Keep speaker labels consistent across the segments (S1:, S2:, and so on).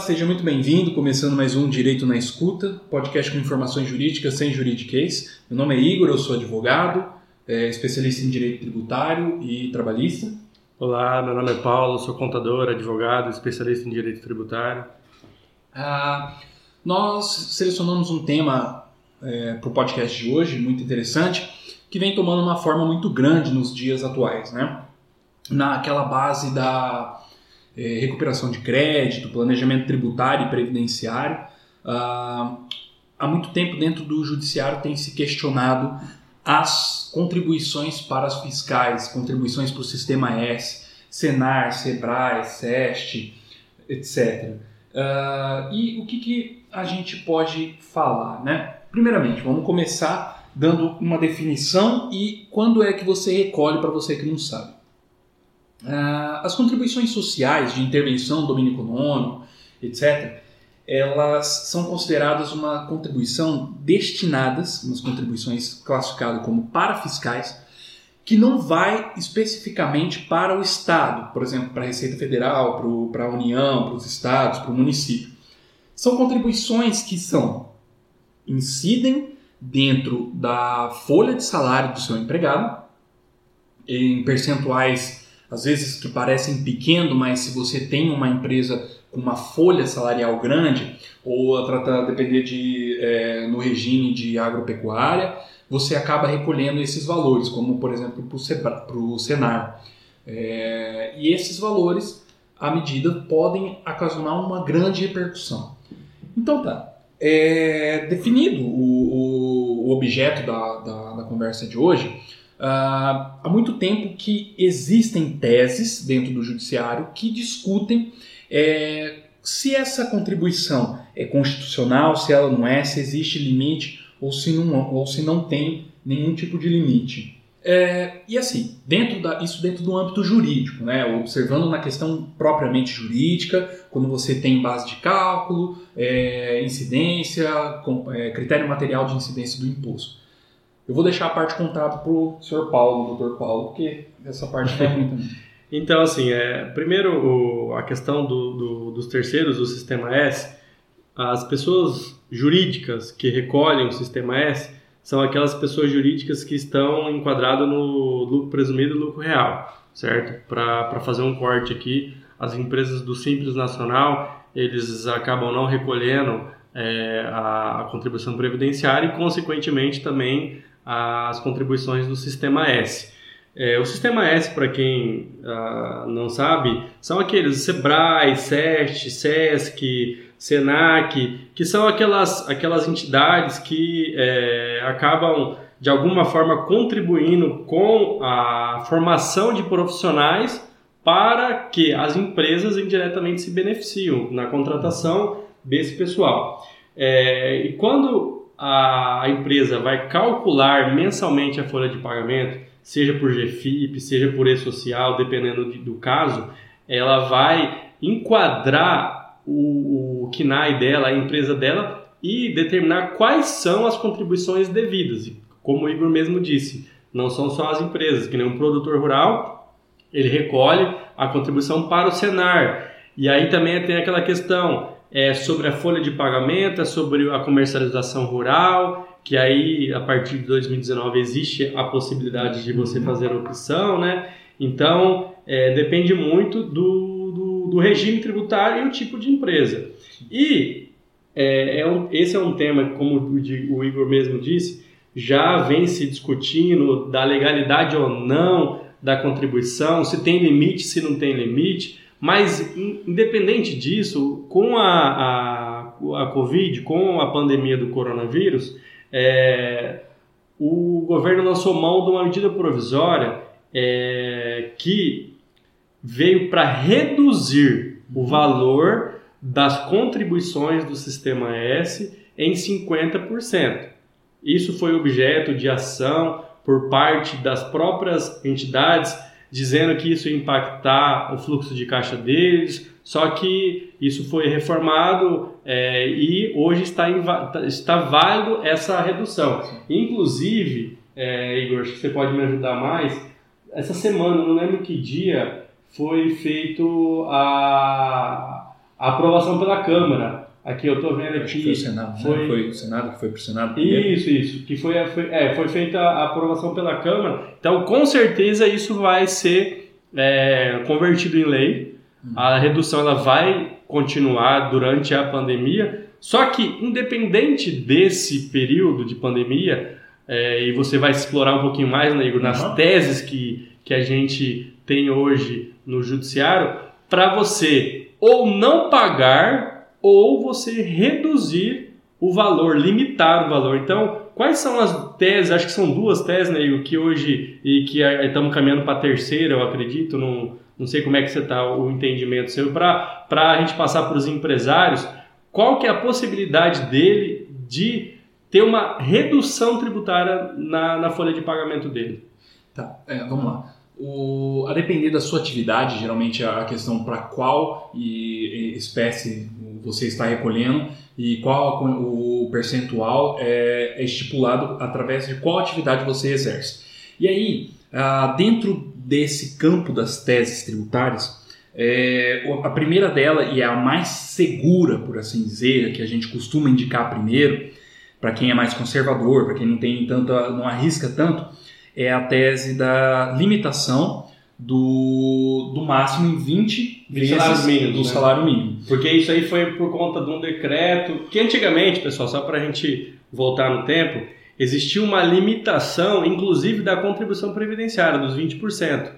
S1: Seja muito bem-vindo. Começando mais um Direito na Escuta, podcast com informações jurídicas sem juridiquês. Meu nome é Igor, eu sou advogado, é, especialista em direito tributário e trabalhista.
S2: Olá, meu nome é Paulo, sou contador, advogado, especialista em direito tributário.
S1: Ah, nós selecionamos um tema é, para o podcast de hoje, muito interessante, que vem tomando uma forma muito grande nos dias atuais, né? Naquela base da recuperação de crédito, planejamento tributário e previdenciário. Ah, há muito tempo dentro do judiciário tem se questionado as contribuições para as fiscais, contribuições para o sistema S, Senar, Sebrae, SEST, etc. Uh, e o que, que a gente pode falar, né? Primeiramente, vamos começar dando uma definição e quando é que você recolhe para você que não sabe. Uh, as contribuições sociais de intervenção, domínio econômico, etc., elas são consideradas uma contribuição destinadas, umas contribuições classificadas como parafiscais, que não vai especificamente para o Estado, por exemplo, para a Receita Federal, para a União, para os estados, para o município. São contribuições que são incidem dentro da folha de salário do seu empregado, em percentuais às vezes que parecem pequeno, mas se você tem uma empresa com uma folha salarial grande, ou trata depender de é, no regime de agropecuária, você acaba recolhendo esses valores, como por exemplo para o Senar. É, e esses valores, à medida, podem ocasionar uma grande repercussão. Então tá, é, definido o, o objeto da, da, da conversa de hoje, Uh, há muito tempo que existem teses dentro do judiciário que discutem é, se essa contribuição é constitucional, se ela não é, se existe limite ou se não, ou se não tem nenhum tipo de limite. É, e assim, dentro da, isso dentro do âmbito jurídico, né, observando na questão propriamente jurídica, quando você tem base de cálculo, é, incidência, com, é, critério material de incidência do imposto. Eu vou deixar a parte contábil para o senhor Paulo, doutor Paulo, porque essa parte é muito.
S2: então, assim, é, primeiro o, a questão do, do, dos terceiros do Sistema S, as pessoas jurídicas que recolhem o Sistema S são aquelas pessoas jurídicas que estão enquadradas no lucro presumido e lucro real, certo? Para fazer um corte aqui, as empresas do Simples Nacional, eles acabam não recolhendo é, a, a contribuição previdenciária e, consequentemente, também as contribuições do Sistema S. É, o Sistema S, para quem ah, não sabe, são aqueles SEBRAE, SEST, SESC, SENAC, que são aquelas, aquelas entidades que é, acabam, de alguma forma, contribuindo com a formação de profissionais para que as empresas indiretamente se beneficiam na contratação desse pessoal. É, e quando a empresa vai calcular mensalmente a folha de pagamento, seja por GFIP, seja por E-Social, dependendo de, do caso, ela vai enquadrar o, o KNAI dela, a empresa dela, e determinar quais são as contribuições devidas. E, como o Igor mesmo disse, não são só as empresas, que nem um produtor rural, ele recolhe a contribuição para o Senar. E aí também tem aquela questão, é sobre a folha de pagamento, é sobre a comercialização rural, que aí a partir de 2019 existe a possibilidade de você fazer a opção, né? Então é, depende muito do, do, do, regime tributário e o tipo de empresa. E é, é um, esse é um tema, como o, o Igor mesmo disse, já vem se discutindo da legalidade ou não da contribuição, se tem limite, se não tem limite. Mas, independente disso, com a, a, a Covid, com a pandemia do coronavírus, é, o governo lançou mão de uma medida provisória é, que veio para reduzir o valor das contribuições do Sistema S em 50%. Isso foi objeto de ação por parte das próprias entidades, dizendo que isso ia impactar o fluxo de caixa deles, só que isso foi reformado é, e hoje está, está válido essa redução. Inclusive, é, Igor, acho que você pode me ajudar mais, essa semana, não lembro que dia, foi feito a, a aprovação pela Câmara. Aqui eu estou vendo aqui.
S1: foi o Senado, né? foi... foi o Senado que foi para o Senado.
S2: Primeiro. Isso, isso. Que foi, foi, é, foi feita a aprovação pela Câmara. Então, com certeza, isso vai ser é, convertido em lei. Hum. A redução ela vai continuar durante a pandemia. Só que, independente desse período de pandemia, é, e você vai explorar um pouquinho mais, né, Igor, nas uhum. teses que, que a gente tem hoje no judiciário, para você ou não pagar ou você reduzir o valor, limitar o valor. Então, quais são as teses? Acho que são duas teses, né, Igor, que hoje e que estamos caminhando para a terceira, eu acredito. Não, não sei como é que você está o entendimento seu para a gente passar para os empresários. Qual que é a possibilidade dele de ter uma redução tributária na, na folha de pagamento dele.
S1: Tá, é, vamos lá. O, a depender da sua atividade, geralmente a questão para qual espécie você está recolhendo e qual o percentual é, é, estipulado através de qual atividade você exerce. E aí, ah, dentro desse campo das teses tributárias, é, a primeira dela e é a mais segura, por assim dizer, que a gente costuma indicar primeiro, para quem é mais conservador, para quem não tem tanto, não arrisca tanto, é a tese da limitação do, do máximo em 20 vezes salário mínimo, do né? salário mínimo.
S2: Porque isso aí foi por conta de um decreto que antigamente, pessoal, só para a gente voltar no tempo, existia uma limitação, inclusive da contribuição previdenciária, dos 20%,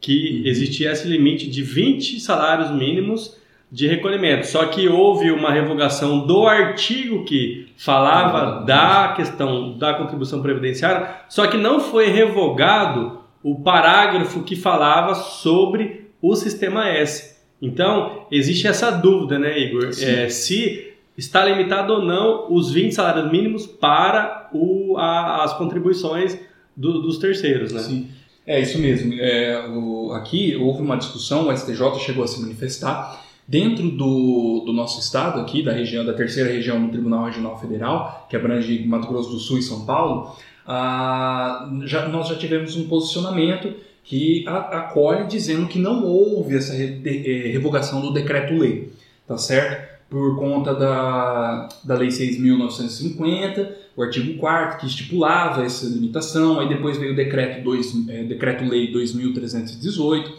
S2: que uhum. existia esse limite de 20 salários mínimos de recolhimento. Só que houve uma revogação do artigo que falava da questão da contribuição previdenciária, só que não foi revogado o parágrafo que falava sobre o sistema S. Então, existe essa dúvida, né, Igor? É, se está limitado ou não os 20 salários mínimos para o, a, as contribuições do, dos terceiros, né?
S1: Sim. É isso mesmo. É, o, aqui houve uma discussão, o STJ chegou a se manifestar Dentro do, do nosso estado aqui, da região, da terceira região do Tribunal Regional Federal, que abrange Mato Grosso do Sul e São Paulo, ah, já, nós já tivemos um posicionamento que acolhe dizendo que não houve essa eh, revogação do decreto-lei, tá certo? Por conta da, da Lei 6.950, o artigo 4 que estipulava essa limitação, aí depois veio o decreto 2, é, decreto-lei 2.318.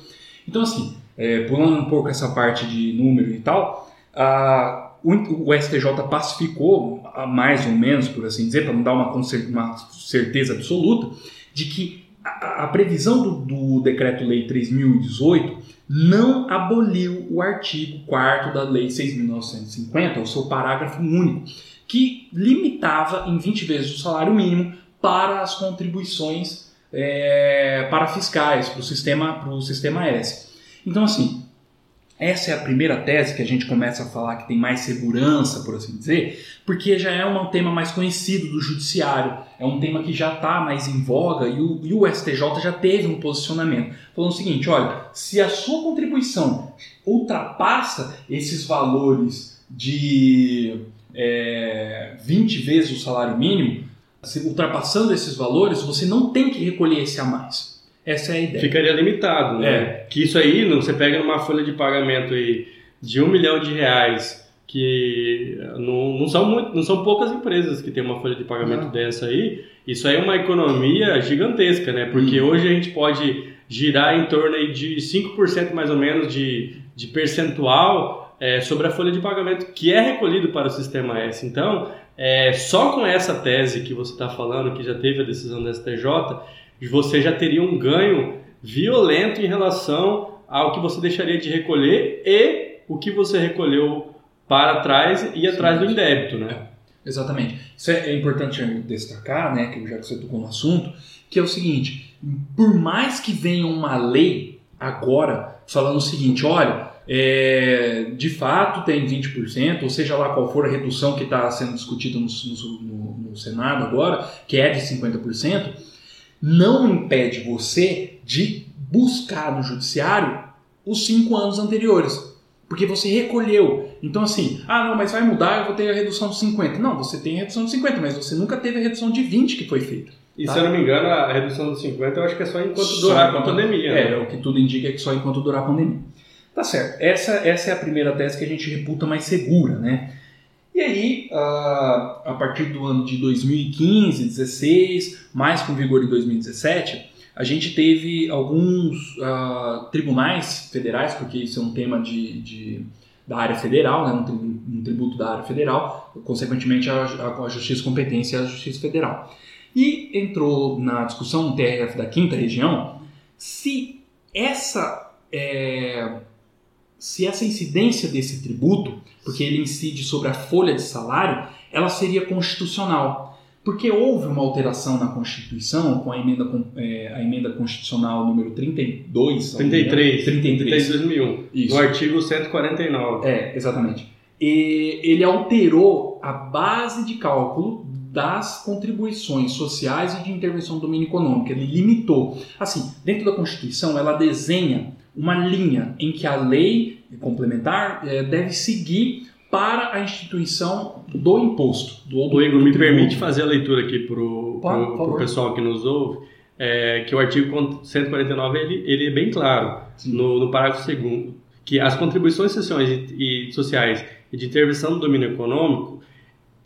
S1: Então, assim, é, pulando um pouco essa parte de número e tal, a, o, o, STJ pacificou, mais ou menos, por assim dizer, para não dar uma, uma certeza absoluta, de que a, a previsão do, do Decreto-Lei 3.018 não aboliu o artigo 4 da Lei 6.950, o seu parágrafo único, que limitava em 20 vezes o salário mínimo para as contribuições é, para fiscais, para o sistema, sistema S. Então, assim, essa é a primeira tese que a gente começa a falar que tem mais segurança, por assim dizer, porque já é um tema mais conhecido do judiciário, é um tema que já está mais em voga e o, e o, STJ já teve um posicionamento falando o seguinte: olha, se a sua contribuição ultrapassa esses valores de é, 20 vezes o salário mínimo, ultrapassando esses valores, você não tem que recolher esse a mais. Essa é a ideia.
S2: Ficaria limitado, né? É. Que isso aí, você pega numa folha de pagamento aí de um milhão de reais, que não, não, são muito, não são poucas empresas que têm uma folha de pagamento não. dessa aí, isso aí é uma economia gigantesca, né? Porque hum. hoje a gente pode girar em torno aí de 5% mais ou menos de, de percentual é, sobre a folha de pagamento que é recolhido para o sistema S. Então, é, só com essa tese que você está falando, que já teve a decisão da STJ, você já teria um ganho violento em relação ao que você deixaria de recolher e o que você recolheu para trás e atrás do indébito, né?
S1: É, exatamente. Isso é, é importante destacar, né, que já que você tocou no assunto, que é o seguinte: por mais que venha uma lei agora falando o seguinte, olha, é, de fato tem 20%, ou seja lá qual for a redução que está sendo discutida no, no, no, Senado agora, que é de 50%, não impede você de buscar no judiciário os cinco anos anteriores. Porque você recolheu. Então, assim, ah, não, mas vai mudar, eu vou ter a redução de 50. Não, você tem a redução de 50, mas você nunca teve a redução de 20 que foi feita.
S2: E tá? se eu não me engano, a redução dos 50 eu acho que é só enquanto só durar enquanto, a pandemia.
S1: É, né? o que tudo indica é que só enquanto durar a pandemia. Tá certo. Essa, essa é a primeira tese que a gente reputa mais segura, né? E aí, uh, a partir do ano de 2015, 16, mais com vigor em 2017, a gente teve alguns uh, tribunais federais, porque isso é um tema de, de da área federal, né, um, tributo da área federal, consequentemente a, a, a justiça competência é a justiça federal. E entrou na discussão um TRF da quinta região se essa é, se essa incidência desse tributo, porque ele incide sobre a folha de salário, ela seria constitucional. Porque houve uma alteração na Constituição com a emenda, é, a emenda constitucional número 32.
S2: 33. 33. de 2001. Isso. No artigo 149.
S1: É, exatamente. E ele alterou a base de cálculo das contribuições sociais e de intervenção do domínio econômico. Ele limitou. Assim, dentro da Constituição, ela desenha uma linha em que a lei complementar é, deve seguir para a instituição do imposto. Do,
S2: do Igor, me permite fazer a leitura aqui para o pessoal que nos ouve, é, que o artigo 149 ele, ele é bem claro, no, no, parágrafo 2 que as contribuições sociais e, e, sociais e de intervenção no domínio econômico,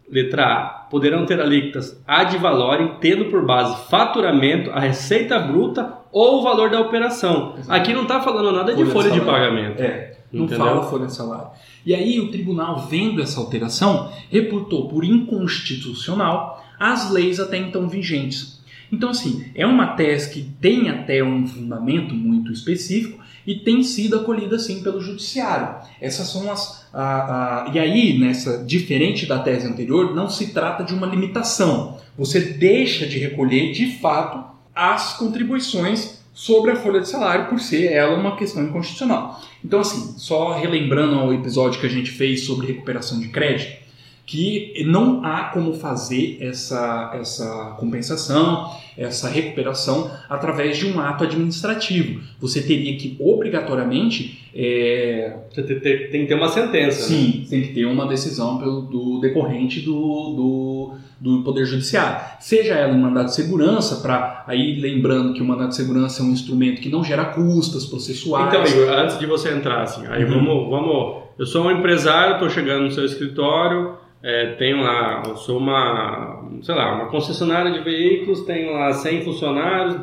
S2: letra A, poderão ter alíquotas ad valorem, tendo por base faturamento, a receita bruta ou o valor da operação. Aqui não está falando nada de folha, folha de, de pagamento.
S1: É, não Entendeu? fala folha de salário. E aí o tribunal, vendo essa alteração, reputou por inconstitucional as leis até então vigentes. Então, assim, é uma tese que tem até um fundamento muito específico e tem sido acolhida, sim, pelo judiciário. Essas são as. A, a, e aí, nessa diferente da tese anterior, não se trata de uma limitação. Você deixa de recolher, de fato, as contribuições sobre a folha de salário, por ser ela uma questão inconstitucional. Então, assim, só relembrando o episódio que a gente fez sobre recuperação de crédito, que não há como fazer essa, essa compensação, essa recuperação através de um ato administrativo. Você teria que obrigatoriamente. É...
S2: Você tem, tem, que ter uma sentença.
S1: Né? Sim, né? tem que ter uma decisão pelo, do decorrente do, do, do Poder Judiciário. Seja ela um mandato de segurança, para aí lembrando que o mandato de segurança é um instrumento que não gera custas processuais.
S2: Então, Igor, antes de você entrar, assim, aí uhum. vamos, vamos. Eu sou um empresário, estou chegando no seu escritório é, tenho lá, eu sou uma, sei lá, uma concessionária de veículos, tenho lá 100 funcionários,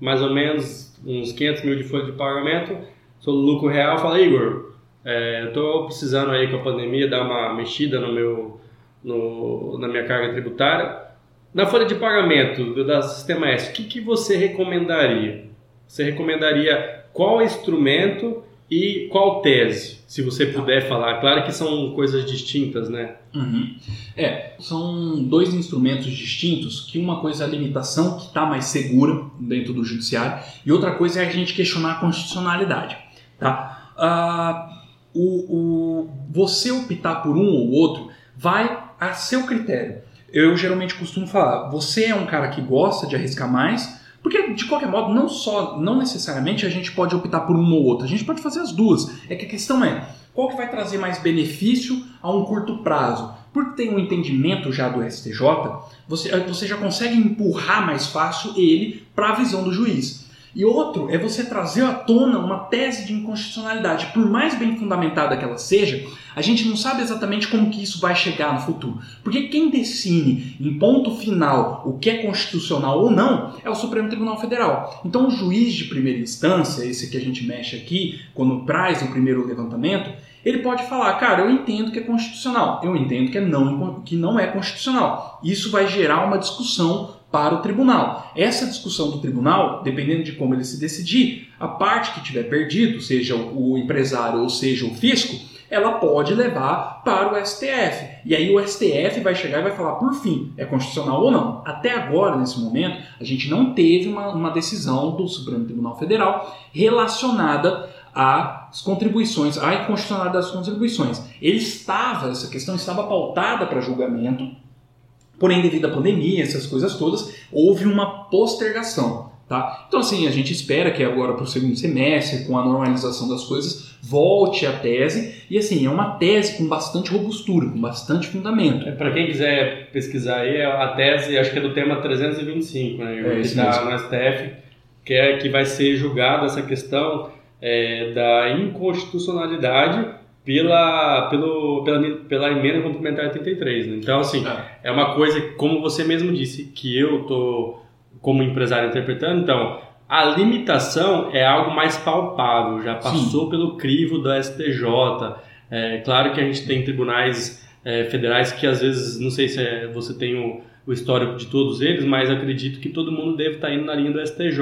S2: mais ou menos uns 500 mil de folha de pagamento, sou do lucro real, fala, Igor, é, estou precisando aí com a pandemia dar uma mexida no meu, no, na minha carga tributária. Na folha de pagamento da Sistema S, o que, que você recomendaria? Você recomendaria qual instrumento e qual tese, se você puder falar? Claro que são coisas distintas, né?
S1: Uhum. É, são dois instrumentos distintos, que uma coisa é a limitação, que está mais segura dentro do judiciário, e outra coisa é a gente questionar a constitucionalidade. Tá? Ah, o, o, você optar por um ou outro vai a seu critério. Eu geralmente costumo falar, você é um cara que gosta de arriscar mais, porque, de qualquer modo, não só, não necessariamente a gente pode optar por uma ou outra, a gente pode fazer as duas. É que a questão é, qual que vai trazer mais benefício a um curto prazo? Por ter um entendimento já do STJ, você, você já consegue empurrar mais fácil ele para a visão do juiz. E outro é você trazer à tona uma tese de inconstitucionalidade. Por mais bem fundamentada que ela seja, a gente não sabe exatamente como que isso vai chegar no futuro. Porque quem decide em ponto final o que é constitucional ou não é o Supremo Tribunal Federal. Então o juiz de primeira instância, esse que a gente mexe aqui, quando traz o primeiro levantamento, ele pode falar, cara, eu entendo que é constitucional, eu entendo que, é não, que não é constitucional. Isso vai gerar uma discussão para o tribunal. Essa discussão do tribunal, dependendo de como ele se decidir, a parte que tiver perdido, seja o empresário ou seja o fisco, ela pode levar para o STF. E aí o STF vai chegar e vai falar, por fim, é constitucional ou não. Até agora, nesse momento, a gente não teve uma, uma decisão do Supremo Tribunal Federal relacionada às contribuições, à inconstitucionalidade das contribuições. Ele estava, essa questão estava pautada para julgamento, porém, devido à pandemia, essas coisas todas, houve uma postergação. Tá? Então, assim, a gente espera que agora para o segundo semestre, com a normalização das coisas, volte a tese. E, assim, é uma tese com bastante robustura, com bastante fundamento.
S2: É, para quem quiser pesquisar aí, a tese, acho que é do tema 325, né?
S1: É,
S2: que está no STF, que, é, que vai ser julgada essa questão é, da inconstitucionalidade pela, pelo, pela, pela emenda complementar 83. Né? Então, assim, é. é uma coisa, como você mesmo disse, que eu tô como empresário interpretando, então a limitação é algo mais palpável, já passou Sim. pelo crivo da STJ. É claro que a gente tem tribunais é, federais que às vezes, não sei se é, você tem o, o, histórico de todos eles, mas acredito que todo mundo deve estar indo na linha do STJ.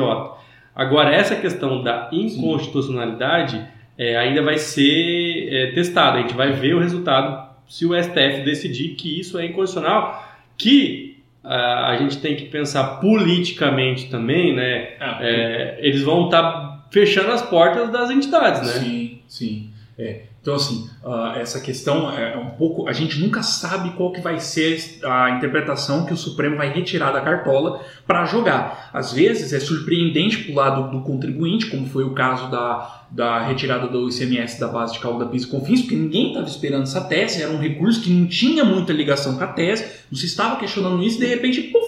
S2: Agora, essa questão da inconstitucionalidade é, ainda vai ser é, testada, a gente vai ver o resultado se o STF decidir que isso é inconstitucional, que a gente tem que pensar politicamente também, né? Ah, é, eles vão estar tá fechando as portas das entidades, né?
S1: Sim, sim. É. Então, assim, uh, essa questão é um pouco. A gente nunca sabe qual que vai ser a interpretação que o Supremo vai retirar da cartola para jogar. Às vezes é surpreendente para o lado do contribuinte, como foi o caso da, da retirada do ICMS da base de cálculo da PIS e COFINS, porque ninguém estava esperando essa tese, era um recurso que não tinha muita ligação com a tese, não se estava questionando isso, e de repente, puf,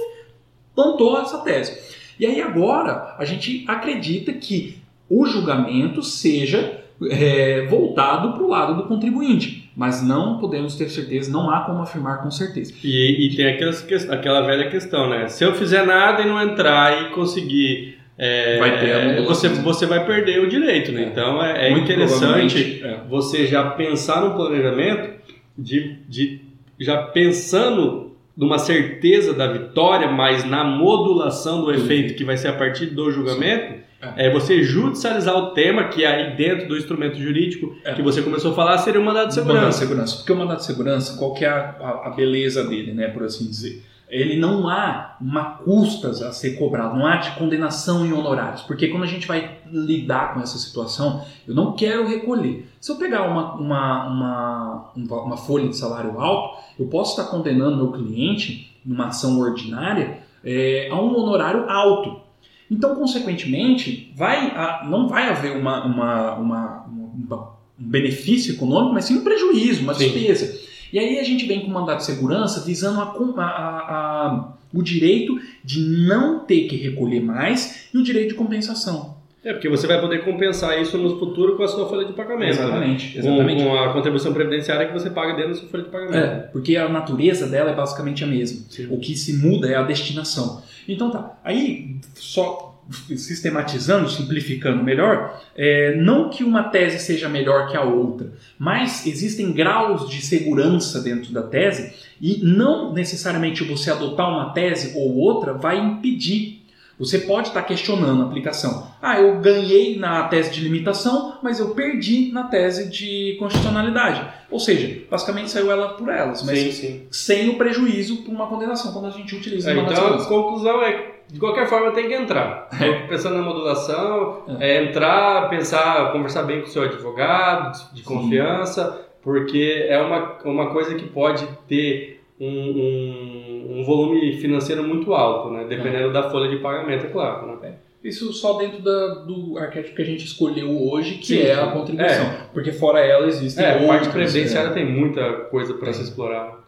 S1: plantou essa tese. E aí agora a gente acredita que o julgamento seja é, voltado para o lado do contribuinte. Mas não podemos ter certeza, não há como afirmar com certeza.
S2: E, e tem aquelas, aquela velha questão, né? Se eu fizer nada e não entrar e conseguir. É, vai ter você, você vai perder o direito, né? É. Então é, é interessante é. você já pensar no planejamento de, de já pensando numa certeza da vitória, mas na modulação do efeito que vai ser a partir do julgamento. Sim é você judicializar o tema que aí dentro do instrumento jurídico é. que você começou a falar seria o mandado de segurança. Mandado de
S1: segurança. Porque o mandado de segurança, qual que é a, a, a, beleza dele, né, por assim dizer? Ele não há uma custas a ser cobrado, não há de condenação em honorários. Porque quando a gente vai lidar com essa situação, eu não quero recolher. Se eu pegar uma, uma, uma, uma folha de salário alto, eu posso estar condenando meu cliente numa ação ordinária é, a um honorário alto. Então, consequentemente, vai, não vai haver uma, uma, uma, uma, um benefício econômico, mas sim um prejuízo, uma despesa. E aí a gente vem com o mandato de segurança visando a, a, o direito de não ter que recolher mais e o direito de compensação.
S2: É, porque você vai poder compensar isso no futuro com a sua folha de pagamento.
S1: Exatamente.
S2: Né?
S1: exatamente.
S2: Com, com, a contribuição previdenciária que você paga dentro da sua folha de pagamento.
S1: É, porque a natureza dela é basicamente a mesma. Sim. O que se muda é a destinação. Então tá. Aí, só sistematizando, simplificando melhor, é, não que uma tese seja melhor que a outra, mas existem graus de segurança dentro da tese e não necessariamente você adotar uma tese ou outra vai impedir você pode estar questionando a aplicação. Ah, eu ganhei na tese de limitação, mas eu perdi na tese de constitucionalidade. Ou seja, basicamente saiu ela por elas, mas sim, sim. sem o prejuízo por uma condenação quando a gente utiliza
S2: é, uma Então, a conclusão é de qualquer forma tem que entrar. É. Pensando na modulação, é. é. entrar, pensar, conversar bem com o seu advogado, de confiança, Sim. porque é uma, uma coisa que pode ter um, um, um, volume financeiro muito alto, né? dependendo é. da folha de pagamento, é claro. Né? É.
S1: Isso só dentro da, do arquétipo que a gente escolheu hoje, que Sim. é a contribuição. É. Porque fora ela existem
S2: é. A parte previdenciária tem muita coisa para se explorar.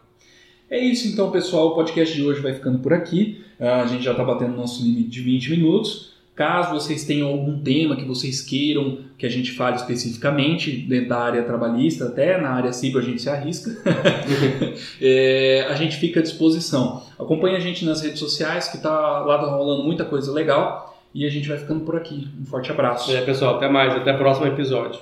S1: É isso então, pessoal. O podcast de hoje vai ficando por aqui. Ah, a gente já está batendo nosso limite de 20 minutos. Caso vocês tenham algum tema que vocês queiram que a gente fale especificamente, dentro da área trabalhista, até na área civil a gente se arrisca, é, a gente fica à disposição. Acompanhe a gente nas redes sociais, que tá, lá tá rolando muita coisa legal. E a gente vai ficando por aqui. Um forte abraço.
S2: É, pessoal, até mais. Até o próximo episódio.